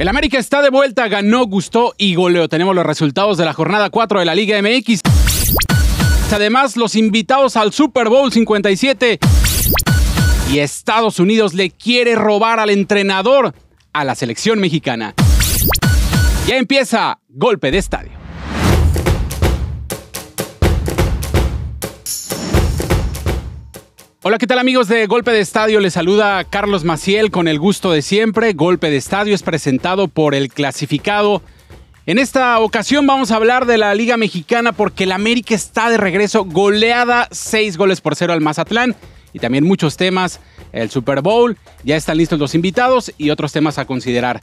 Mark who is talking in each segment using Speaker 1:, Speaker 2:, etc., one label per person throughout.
Speaker 1: El América está de vuelta, ganó, gustó y goleó. Tenemos los resultados de la jornada 4 de la Liga MX. Además, los invitados al Super Bowl 57. Y Estados Unidos le quiere robar al entrenador a la selección mexicana. Ya empieza Golpe de Estadio. Hola, ¿qué tal amigos de Golpe de Estadio? Les saluda Carlos Maciel con el gusto de siempre. Golpe de Estadio es presentado por el clasificado. En esta ocasión vamos a hablar de la Liga Mexicana porque el América está de regreso, goleada 6 goles por 0 al Mazatlán y también muchos temas, el Super Bowl, ya están listos los invitados y otros temas a considerar.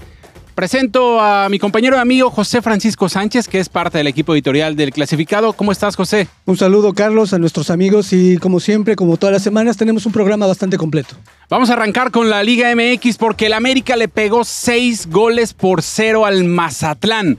Speaker 1: Presento a mi compañero y amigo José Francisco Sánchez, que es parte del equipo editorial del clasificado. ¿Cómo estás, José?
Speaker 2: Un saludo, Carlos, a nuestros amigos y como siempre, como todas las semanas, tenemos un programa bastante completo.
Speaker 1: Vamos a arrancar con la Liga MX porque el América le pegó seis goles por cero al Mazatlán.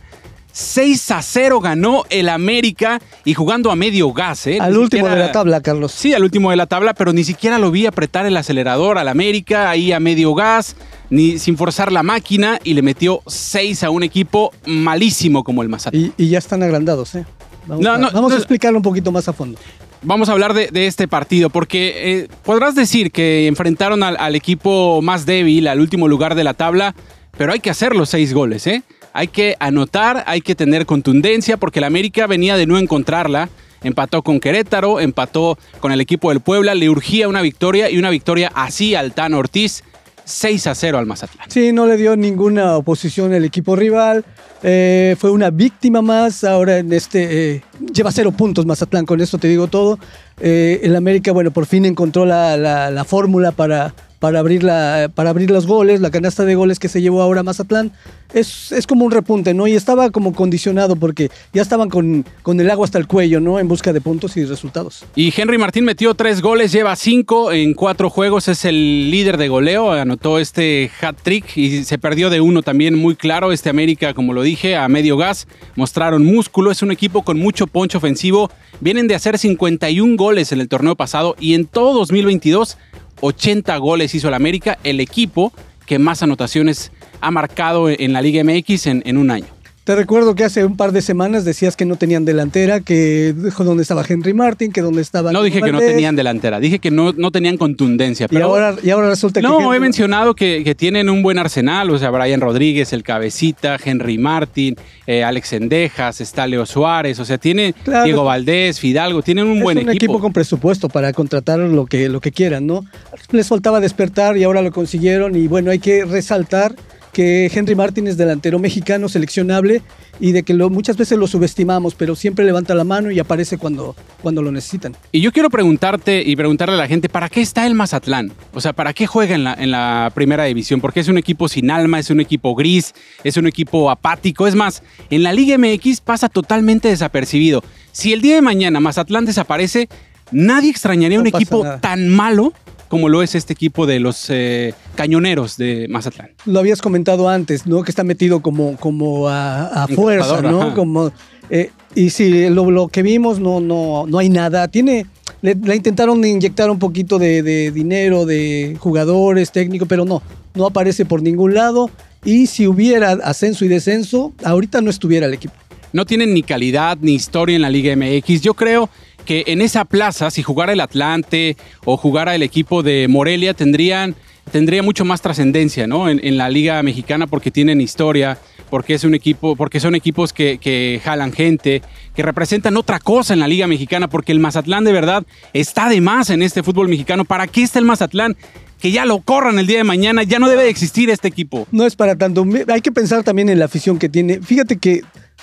Speaker 1: 6 a 0 ganó el América y jugando a medio gas, ¿eh?
Speaker 2: Al último de la tabla, Carlos.
Speaker 1: Sí, al último de la tabla, pero ni siquiera lo vi apretar el acelerador al América, ahí a medio gas, ni sin forzar la máquina y le metió 6 a un equipo malísimo como el Mazatlán.
Speaker 2: Y, ya están agrandados, ¿eh? Vamos,
Speaker 1: No,
Speaker 2: a,
Speaker 1: no,
Speaker 2: vamos a explicarlo un poquito más a fondo.
Speaker 1: Vamos a hablar de, de este partido, porque eh, podrás decir que enfrentaron al, al equipo más débil, al último lugar de la tabla, pero hay que hacer los seis goles, ¿eh? Hay que anotar, hay que tener contundencia, porque el América venía de no encontrarla. Empató con Querétaro, empató con el equipo del Puebla, le urgía una victoria y una victoria así al Tan Ortiz, 6 a 0 al Mazatlán.
Speaker 2: Sí, no le dio ninguna oposición al equipo rival. eh, fue una víctima más. Ahora en este. eh, lleva cero puntos Mazatlán, con esto te digo todo. Eh, el América, bueno, por fin encontró la- la fórmula para, para, abrir la, para abrir los goles, la canasta de goles que se llevó ahora Mazatlán. Es, es como un repunte, ¿no? Y estaba como condicionado porque ya estaban con, con el agua hasta el cuello, ¿no? En busca de puntos y resultados.
Speaker 1: Y Henry Martín metió tres goles, lleva cinco en cuatro juegos, es el líder de goleo, anotó este hat trick y se perdió de uno también muy claro. Este América, como lo dije, a medio gas, mostraron músculo, es un equipo con mucho poncho ofensivo. Vienen de hacer 51 goles en el torneo pasado y en todo 2022, 80 goles hizo el América, el equipo que más anotaciones ha marcado en la Liga MX en, en un año.
Speaker 2: Te recuerdo que hace un par de semanas decías que no tenían delantera, que dijo dónde estaba Henry Martin, que dónde estaba.
Speaker 1: No dije que no tenían delantera, dije que no, no tenían contundencia.
Speaker 2: Y
Speaker 1: Pero
Speaker 2: ahora, y ahora resulta que.
Speaker 1: No, he mencionado que, que tienen un buen arsenal, o sea, Brian Rodríguez, el Cabecita, Henry Martin, eh, Alex Endejas, está Leo Suárez, o sea, tiene
Speaker 2: Claro.
Speaker 1: Diego Valdés, Fidalgo, tienen un
Speaker 2: es
Speaker 1: buen
Speaker 2: un equipo. con presupuesto para contratar lo que, lo que quieran, ¿no? Les faltaba despertar y ahora lo consiguieron. Y bueno, hay que resaltar que Henry Martin es delantero mexicano seleccionable y de que lo, muchas veces lo subestimamos, pero siempre levanta la mano y aparece cuando, cuando lo necesitan.
Speaker 1: Y yo quiero preguntarte y preguntarle a la gente, ¿para qué está el Mazatlán? O sea, ¿para qué juega en la, en la primera división? Porque es un equipo sin alma, es un equipo gris, es un equipo apático. Es más, en la Liga MX pasa totalmente desapercibido. Si el día de mañana Mazatlán desaparece, nadie extrañaría
Speaker 2: No
Speaker 1: un equipo
Speaker 2: nada.
Speaker 1: tan malo como lo es este equipo de los eh, cañoneros de Mazatlán.
Speaker 2: Lo habías comentado antes, ¿no? Que está metido como, como a, a fuerza, ¿no?
Speaker 1: ajá.
Speaker 2: Como, eh, y si lo, lo que vimos no, no, no hay nada. Tiene, le, le intentaron inyectar un poquito de, de dinero, de jugadores, técnicos, pero no, no aparece por ningún lado. Y si hubiera ascenso y descenso, ahorita no estuviera el equipo.
Speaker 1: no tienen ni calidad ni historia en la Liga MX. Yo creo que en esa plaza, si jugara el Atlante o jugara el equipo de Morelia, tendrían, tendría mucho más trascendencia ¿no? en, la Liga Mexicana porque tienen historia, porque es un equipo, porque son equipos que, que jalan gente, que representan otra cosa en la Liga Mexicana, porque el Mazatlán de verdad está de más en este fútbol mexicano. ¿Para qué está el Mazatlán? Que ya lo corran el día de mañana, ya no debe de existir este equipo.
Speaker 2: No es para tanto. Hay que pensar también en la afición que tiene. Fíjate que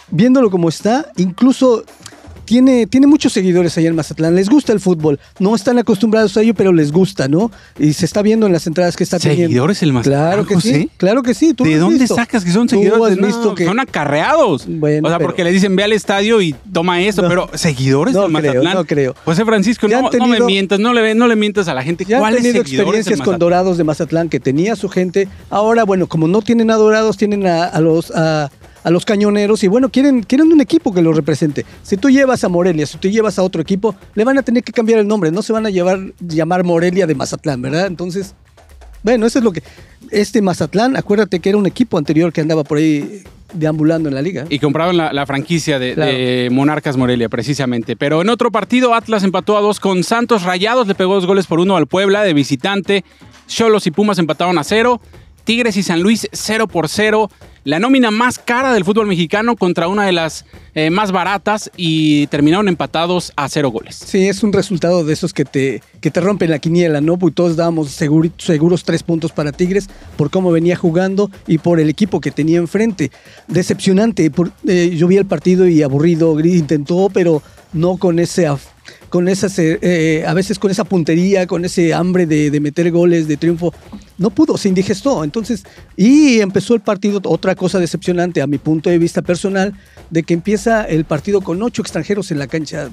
Speaker 2: viéndolo como está, incluso tiene, tiene muchos seguidores allá en Mazatlán. Les gusta el fútbol. No están acostumbrados a ello, pero les gusta, ¿no? Y se está viendo en las entradas que está teniendo.
Speaker 1: ¿Seguidores el Mazatlán,
Speaker 2: Claro que
Speaker 1: José?
Speaker 2: sí. Claro que sí. ¿Tú lo
Speaker 1: ¿De dónde
Speaker 2: visto?
Speaker 1: sacas que son seguidores? No,
Speaker 2: visto que
Speaker 1: Son acarreados.
Speaker 2: Bueno,
Speaker 1: o sea,
Speaker 2: pero-
Speaker 1: porque le dicen ve al estadio y toma eso,
Speaker 2: No.
Speaker 1: pero seguidores
Speaker 2: No
Speaker 1: del
Speaker 2: creo,
Speaker 1: Mazatlán.
Speaker 2: no creo.
Speaker 1: José Francisco, no, no me mientas, no le, no le mientas a la gente.
Speaker 2: Ya han
Speaker 1: ¿Cuáles
Speaker 2: tenido experiencias con? Dorados de Mazatlán, que tenía su gente. Ahora, bueno, como no tienen a Dorados, tienen a, a los, a, a los cañoneros y bueno, quieren, quieren un equipo que los represente. Si tú llevas a Morelia, si tú llevas a otro equipo, le van a tener que cambiar el nombre. No se van a llevar, llamar Morelia de Mazatlán, ¿verdad? Entonces, Bueno, eso es lo que. Este Mazatlán, acuérdate que era un equipo anterior que andaba por ahí deambulando en la liga.
Speaker 1: Y compraron la, la franquicia de, de, Monarcas Morelia, precisamente. Pero en otro partido, Atlas empató a dos con Santos Rayados, le pegó dos goles por uno al Puebla de visitante. Cholos y Pumas empataron a cero. Tigres y San Luis 0 por 0. La nómina más cara del fútbol mexicano contra una de las eh, más baratas y terminaron empatados a cero goles.
Speaker 2: Sí, es un resultado de esos que te, que te rompen la quiniela, ¿no? Pues todos dábamos seguros tres puntos para Tigres por cómo venía jugando y por el equipo que tenía enfrente. Decepcionante. Eh, yo vi el partido y aburrido, intentó, pero no con ese con esas, eh, eh, a veces con esa puntería, con ese hambre de, meter goles, de triunfo, no pudo, se indigestó. Entonces, y empezó el partido, otra cosa decepcionante a mi punto de vista personal, de que empieza el partido con ocho extranjeros en la cancha.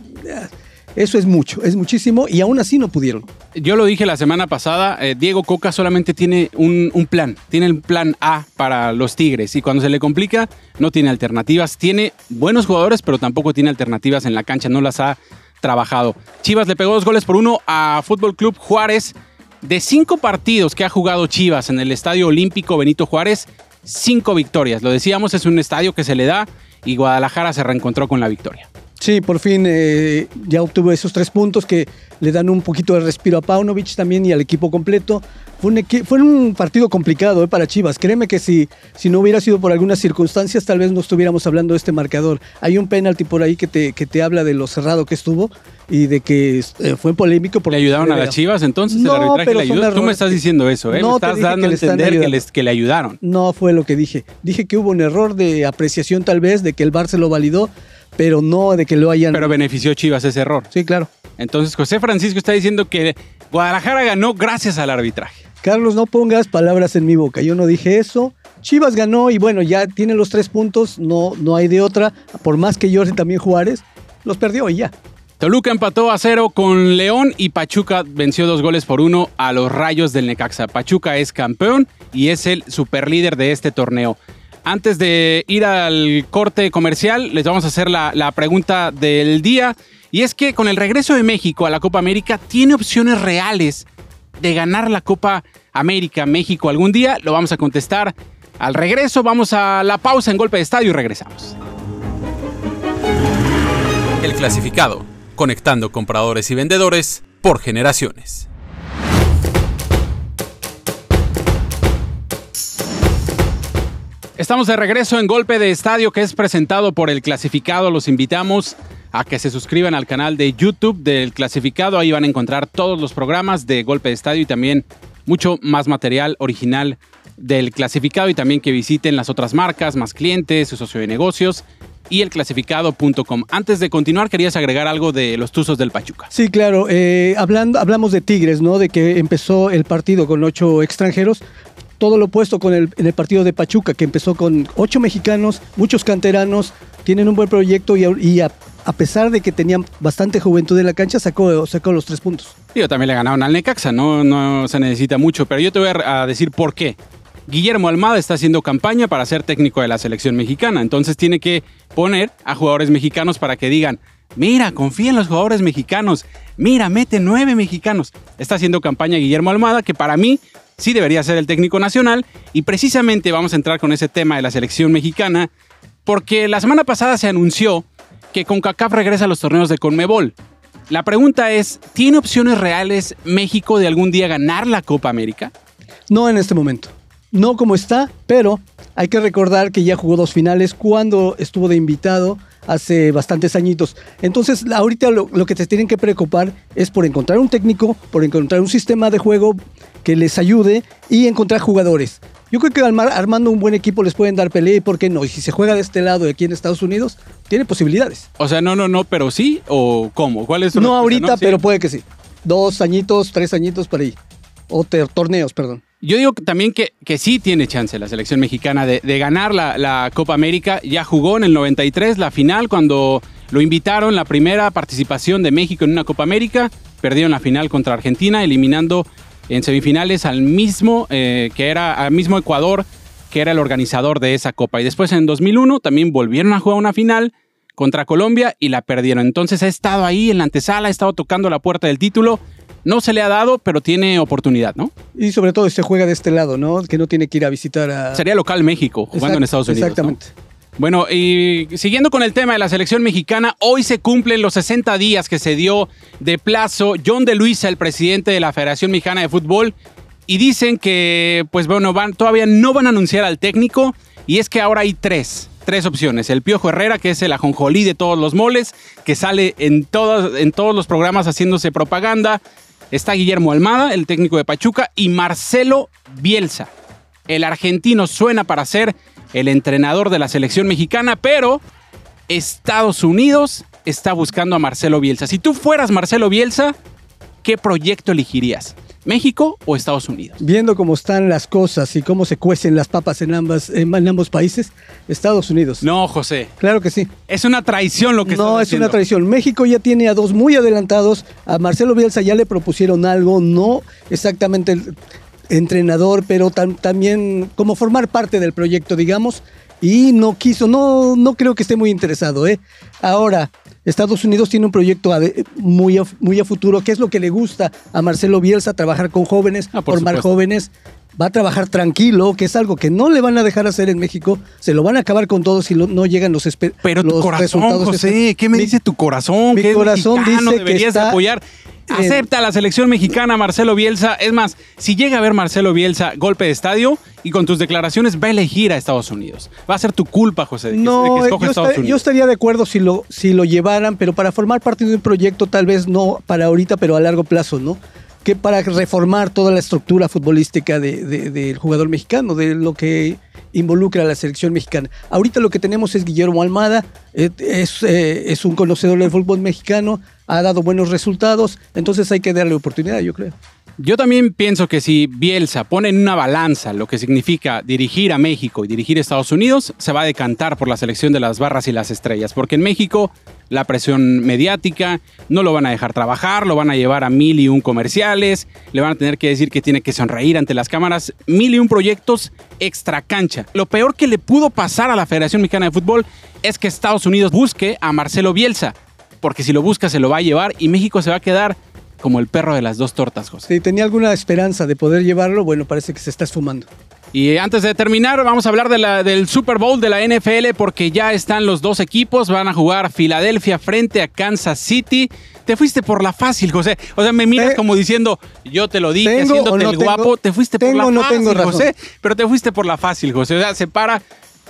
Speaker 2: Eso es mucho, es muchísimo y aún así no pudieron.
Speaker 1: Yo lo dije la semana pasada, eh, Diego Coca solamente tiene un, un, plan, tiene el plan A para los Tigres y cuando se le complica no tiene alternativas, tiene buenos jugadores pero tampoco tiene alternativas en la cancha, no las ha trabajado. Chivas le pegó dos goles por uno a Fútbol Club Juárez. De cinco partidos que ha jugado Chivas en el Estadio Olímpico Benito Juárez, cinco victorias. Lo decíamos, es un estadio que se le da y Guadalajara se reencontró con la victoria.
Speaker 2: Sí, por fin eh, ya obtuvo esos tres puntos que le dan un poquito de respiro a Paunovic también y al equipo completo. Fue un, fue un partido complicado eh, para Chivas. Créeme que si, si no hubiera sido por algunas circunstancias, tal vez no estuviéramos hablando de este marcador. Hay un penalti por ahí que te, que te habla de lo cerrado que estuvo y de que eh, fue polémico.
Speaker 1: Porque ¿Le ayudaron a las Chivas entonces?
Speaker 2: No,
Speaker 1: ¿El arbitraje
Speaker 2: pero
Speaker 1: le ayudó? Tú me estás diciendo eso, ¿eh?
Speaker 2: No,
Speaker 1: me estás dando a entender que, les, que le ayudaron.
Speaker 2: No fue lo que dije. Dije que hubo un error de apreciación tal vez, de que el VAR se lo validó, pero no de que lo hayan...
Speaker 1: Pero benefició Chivas ese error.
Speaker 2: Sí, claro.
Speaker 1: Entonces José Francisco está diciendo que Guadalajara ganó gracias al arbitraje.
Speaker 2: Carlos, no pongas palabras en mi boca. Yo no dije eso. Chivas ganó y bueno, ya tiene los tres puntos, no, no hay de otra. Por más que Jorge también Juárez, los perdió y ya.
Speaker 1: Toluca empató a cero con León y Pachuca venció dos goles por uno a los Rayos del Necaxa. Pachuca es campeón y es el superlíder de este torneo. Antes de ir al corte comercial, les vamos a hacer la, pregunta del día. Y es que con el regreso de México a la Copa América, ¿tiene opciones reales de ganar la Copa América México algún día? Lo vamos a contestar al regreso. Vamos a la pausa en golpe de estadio y regresamos.
Speaker 3: El clasificado, conectando compradores y vendedores por generaciones.
Speaker 1: Estamos de regreso en Golpe de Estadio que es presentado por el clasificado. Los invitamos a que se suscriban al canal de YouTube del clasificado. Ahí van a encontrar todos los programas de Golpe de Estadio y también mucho más material original del clasificado y también que visiten las otras marcas, más clientes, su socio de negocios y elclasificado.com. Antes de continuar, querías agregar algo de los Tuzos del Pachuca.
Speaker 2: Sí, claro. Eh, hablando, hablamos de Tigres, ¿no? De que empezó el partido con ocho extranjeros. Todo lo opuesto con el, partido de Pachuca, que empezó con ocho mexicanos, muchos canteranos, tienen un buen proyecto y, a, pesar de que tenían bastante juventud en la cancha, sacó, sacó los tres puntos.
Speaker 1: Yo también le ganaron al Necaxa, no, no se necesita mucho, pero yo te voy a decir por qué. Guillermo Almada está haciendo campaña para ser técnico de la selección mexicana, entonces tiene que poner a jugadores mexicanos para que digan, mira, confía en los jugadores mexicanos, mira, mete nueve mexicanos. Está haciendo campaña Guillermo Almada, que para mí sí debería ser el técnico nacional, y precisamente vamos a entrar con ese tema de la selección mexicana, porque la semana pasada se anunció que CONCACAF regresa a los torneos de CONMEBOL. La pregunta es, ¿tiene opciones reales México de algún día ganar la Copa América?
Speaker 2: No en este momento no como está, pero hay que recordar que ya jugó dos finales cuando estuvo de invitado hace bastantes añitos. Entonces, ahorita lo, lo, que te tienen que preocupar es por encontrar un técnico, por encontrar un sistema de juego que les ayude y encontrar jugadores. Yo creo que armando un buen equipo les pueden dar pelea y por qué no. Y si se juega de este lado de aquí en Estados Unidos, tiene posibilidades.
Speaker 1: O sea, no, no, no, pero sí o cómo? ¿Cuál es?
Speaker 2: No ahorita, ¿no? pero puede que sí. Dos añitos, tres añitos por ahí. O torneos, perdón.
Speaker 1: Yo digo también que, que, sí tiene chance la selección mexicana de, de ganar la, la, Copa América. Ya jugó en el 93 la final cuando lo invitaron, la primera participación de México en una Copa América. Perdieron la final contra Argentina, eliminando en semifinales al mismo, eh, que era, al mismo Ecuador, que era el organizador de esa Copa. Y después en 2001 también volvieron a jugar una final contra Colombia y la perdieron. Entonces ha estado ahí en la antesala, ha estado tocando la puerta del título no se le ha dado, pero tiene oportunidad, ¿no?
Speaker 2: Y sobre todo se juega de este lado, ¿no? Que no tiene que ir a visitar a...
Speaker 1: Sería local México, jugando en Estados Unidos.
Speaker 2: Exactamente.
Speaker 1: Bueno, y siguiendo con el tema de la selección mexicana, hoy se cumplen los 60 días que se dio de plazo John de Luisa, el presidente de la Federación Mexicana de Fútbol, y dicen que, pues bueno, van, todavía no van a anunciar al técnico, y es que ahora hay tres, tres opciones. El Piojo Herrera, que es el ajonjolí de todos los moles, que sale en todos, en todos los programas haciéndose propaganda. Está Guillermo Almada, el técnico de Pachuca, y Marcelo Bielsa. El argentino suena para ser el entrenador de la selección mexicana, pero Estados Unidos está buscando a Marcelo Bielsa. Si tú fueras Marcelo Bielsa, ¿qué proyecto elegirías? ¿México o Estados Unidos?
Speaker 2: Viendo cómo están las cosas y cómo se cuecen las papas en, ambas, en ambos países, Estados Unidos.
Speaker 1: No, José.
Speaker 2: Claro que sí.
Speaker 1: Es una traición lo que
Speaker 2: No, es una traición. México ya tiene a dos muy adelantados. A Marcelo Bielsa ya le propusieron algo, no exactamente el entrenador, pero también como formar parte del proyecto, digamos, y no quiso, no, no creo que esté muy interesado. ¿eh? Ahora, Estados Unidos tiene un proyecto muy a, muy a futuro, que es lo que le gusta a Marcelo Bielsa, trabajar con jóvenes,
Speaker 1: ah, por
Speaker 2: formar jóvenes. Va a trabajar tranquilo, que es algo que no le van a dejar hacer en México. Se lo van a acabar con todo si no llegan los,
Speaker 1: Pero
Speaker 2: los
Speaker 1: tu corazón, José, ¿qué me dice tu corazón?
Speaker 2: Mi corazón dice que
Speaker 1: apoyar. Acepta la selección mexicana Marcelo Bielsa. Es más, si llega a ver Marcelo Bielsa golpe de estadio y con tus declaraciones va a elegir a Estados Unidos. Va a ser tu culpa, José, de que,
Speaker 2: no,
Speaker 1: yo, Estados Unidos.
Speaker 2: yo estaría de acuerdo si lo, si lo llevaran, pero para formar parte de un proyecto, tal vez no para ahorita, pero a largo plazo, ¿no? Que para reformar toda la estructura futbolística del jugador mexicano, de lo que involucra a la selección mexicana. Ahorita lo que tenemos es Guillermo Almada, eh, es, eh, es un conocedor del fútbol mexicano, ha dado buenos resultados, entonces hay que darle oportunidad, yo creo.
Speaker 1: Yo también pienso que si Bielsa pone en una balanza lo que significa dirigir a México y dirigir a Estados Unidos, se va a decantar por la selección de las barras y las estrellas, porque en México la presión mediática, no lo van a dejar trabajar, lo van a llevar a mil y un comerciales, le van a tener que decir que tiene que sonreír ante las cámaras, mil y un proyectos extra cancha. Lo peor que le pudo pasar a la Federación Mexicana de Fútbol es que Estados Unidos busque a Marcelo Bielsa, porque si lo busca se lo va a llevar y México se va a quedar como el perro de las dos tortas, José.
Speaker 2: Si tenía alguna esperanza de poder llevarlo, bueno, parece que se está esfumando.
Speaker 1: Y antes de terminar, vamos a hablar de la, del Super Bowl de la NFL porque ya están los dos equipos, van a jugar Filadelfia frente a Kansas City. Te fuiste por la fácil, José. O sea, me miras como diciendo, yo te lo dije, haciéndote el guapo. Te fuiste por la fácil, José. Pero te fuiste por la fácil, José. O sea, se para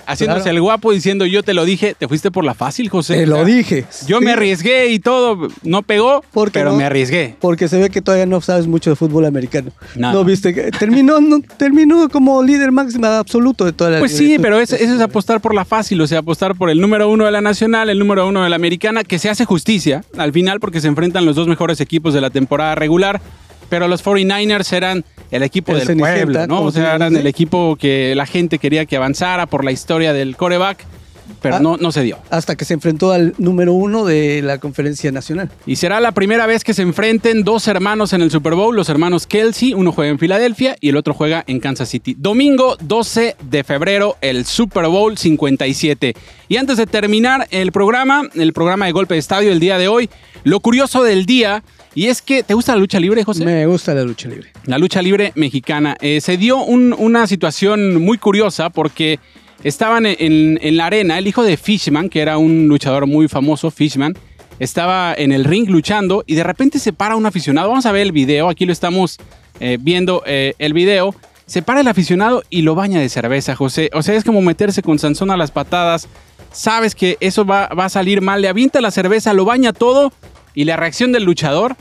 Speaker 1: haciéndose el guapo diciendo yo te lo dije, te fuiste por la fácil, José.
Speaker 2: Te lo dije.
Speaker 1: Yo me arriesgué y todo, no pegó, pero me arriesgué.
Speaker 2: Porque se ve que todavía no sabes mucho de fútbol americano. No, viste, terminó, terminó como líder máximo absoluto de toda la
Speaker 1: Pues sí, pero eso, es apostar por la fácil, o sea, apostar por el número uno de la nacional, el número uno de la americana, que se hace justicia al final porque se enfrentan los dos mejores equipos de la temporada regular pero los 49ers eran el equipo del pueblo, ¿no? O sea, eran el equipo que la gente quería que avanzara por la historia del coreback pero ah, no, no se dio.
Speaker 2: Hasta que se enfrentó al número uno de la conferencia nacional.
Speaker 1: Y será la primera vez que se enfrenten dos hermanos en el Super Bowl, los hermanos Kelsey, uno juega en Filadelfia y el otro juega en Kansas City. Domingo 12 de febrero, el Super Bowl 57. Y antes de terminar el programa, el programa de golpe de estadio el día de hoy, lo curioso del día y es que, ¿te gusta la lucha libre, José?
Speaker 2: Me gusta la lucha libre.
Speaker 1: La lucha libre mexicana. Eh, se dio una situación muy curiosa porque estaban en, la arena, el hijo de Fishman, que era un luchador muy famoso, Fishman, estaba en el ring luchando y de repente se para un aficionado. Vamos a ver el video, aquí lo estamos eh, viendo eh, el video. Se para el aficionado y lo baña de cerveza, José. O sea, es como meterse con Sansón a las patadas. Sabes que eso va, va a salir mal. Le avienta la cerveza, lo baña todo y la reacción del luchador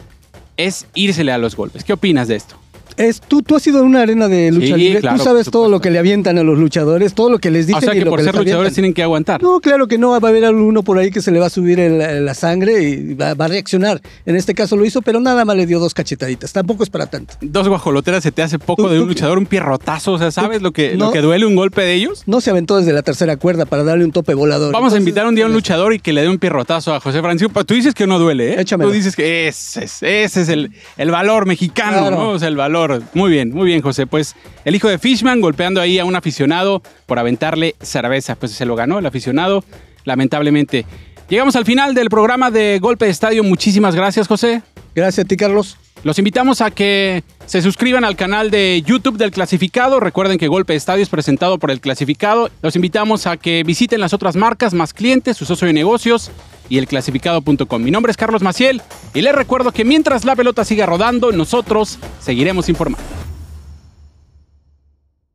Speaker 1: es írsele a los golpes. ¿Qué opinas de esto?
Speaker 2: Es, tú, tú has sido en una arena de lucha libre, tú sabes todo lo que le avientan a los luchadores, todo lo que les dicen. O
Speaker 1: sea que por ser luchadores tienen que aguantar.
Speaker 2: No, claro que no, va a haber alguno por ahí que se le va a subir la sangre y va, a reaccionar. En este caso lo hizo, pero nada más le dio dos cachetaditas, tampoco es para tanto.
Speaker 1: Dos guajoloteras se te hace poco de un luchador, un pierrotazo, o sea, ¿sabes lo que, lo que duele un golpe de ellos?
Speaker 2: No se aventó desde la tercera cuerda para darle un tope volador.
Speaker 1: Vamos a invitar un día a un luchador y que le dé un pierrotazo a José Francisco. Tú dices que no duele, ¿eh? Échame. Tú dices que ese es, ese es el, el valor mexicano, ¿no? O sea, el valor. Muy bien, muy bien, José. Pues el hijo de Fishman golpeando ahí a un aficionado por aventarle cerveza. Pues se lo ganó el aficionado, lamentablemente. Llegamos al final del programa de Golpe de Estadio. Muchísimas gracias, José.
Speaker 2: Gracias a ti, Carlos.
Speaker 1: Los invitamos a que se suscriban al canal de YouTube del Clasificado. Recuerden que Golpe de Estadio es presentado por el Clasificado. Los invitamos a que visiten las otras marcas, más clientes, su socio de negocios y elclasificado.com. Mi nombre es Carlos Maciel y les recuerdo que mientras la pelota siga rodando, nosotros seguiremos informando.